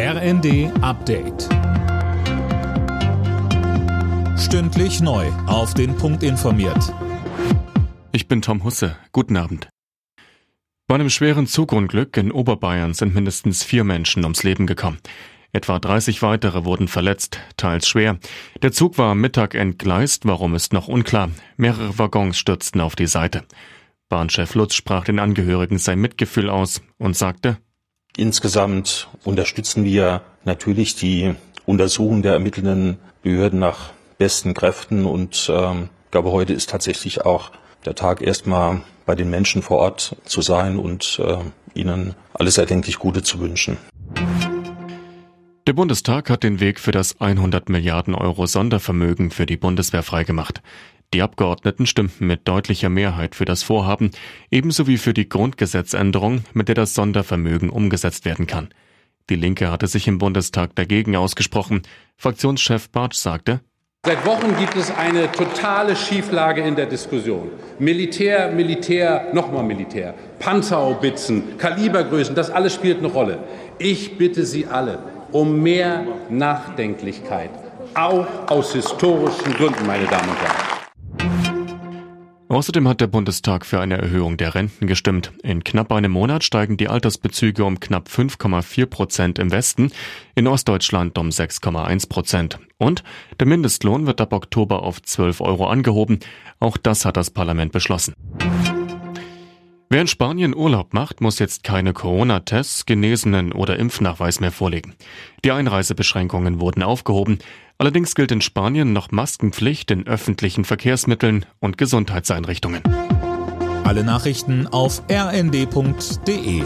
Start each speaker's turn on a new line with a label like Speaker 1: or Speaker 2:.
Speaker 1: RND Update. Stündlich neu. Auf den Punkt informiert.
Speaker 2: Ich bin Tom Husse. Guten Abend. Bei einem schweren Zugunglück in Oberbayern sind mindestens vier Menschen ums Leben gekommen. Etwa 30 weitere wurden verletzt, teils schwer. Der Zug war am Mittag entgleist, warum ist noch unklar. Mehrere Waggons stürzten auf die Seite. Bahnchef Lutz sprach den Angehörigen sein Mitgefühl aus und sagte,
Speaker 3: Insgesamt unterstützen wir natürlich die Untersuchung der ermittelnden Behörden nach besten Kräften und ähm, ich glaube, heute ist tatsächlich auch der Tag, erstmal bei den Menschen vor Ort zu sein und äh, ihnen alles erdenklich Gute zu wünschen.
Speaker 2: Der Bundestag hat den Weg für das 100 Milliarden Euro Sondervermögen für die Bundeswehr freigemacht. Die Abgeordneten stimmten mit deutlicher Mehrheit für das Vorhaben, ebenso wie für die Grundgesetzänderung, mit der das Sondervermögen umgesetzt werden kann. Die Linke hatte sich im Bundestag dagegen ausgesprochen. Fraktionschef Bartsch sagte,
Speaker 4: Seit Wochen gibt es eine totale Schieflage in der Diskussion. Militär, Militär, nochmal Militär, Panzerhaubitzen, Kalibergrößen, das alles spielt eine Rolle. Ich bitte Sie alle um mehr Nachdenklichkeit, auch aus historischen Gründen, meine Damen und Herren.
Speaker 2: Außerdem hat der Bundestag für eine Erhöhung der Renten gestimmt. In knapp einem Monat steigen die Altersbezüge um knapp 5,4 Prozent im Westen, in Ostdeutschland um 6,1 Prozent. Und der Mindestlohn wird ab Oktober auf 12 Euro angehoben. Auch das hat das Parlament beschlossen. Wer in Spanien Urlaub macht, muss jetzt keine Corona-Tests, Genesenen oder Impfnachweis mehr vorlegen. Die Einreisebeschränkungen wurden aufgehoben. Allerdings gilt in Spanien noch Maskenpflicht in öffentlichen Verkehrsmitteln und Gesundheitseinrichtungen.
Speaker 1: Alle Nachrichten auf rnd.de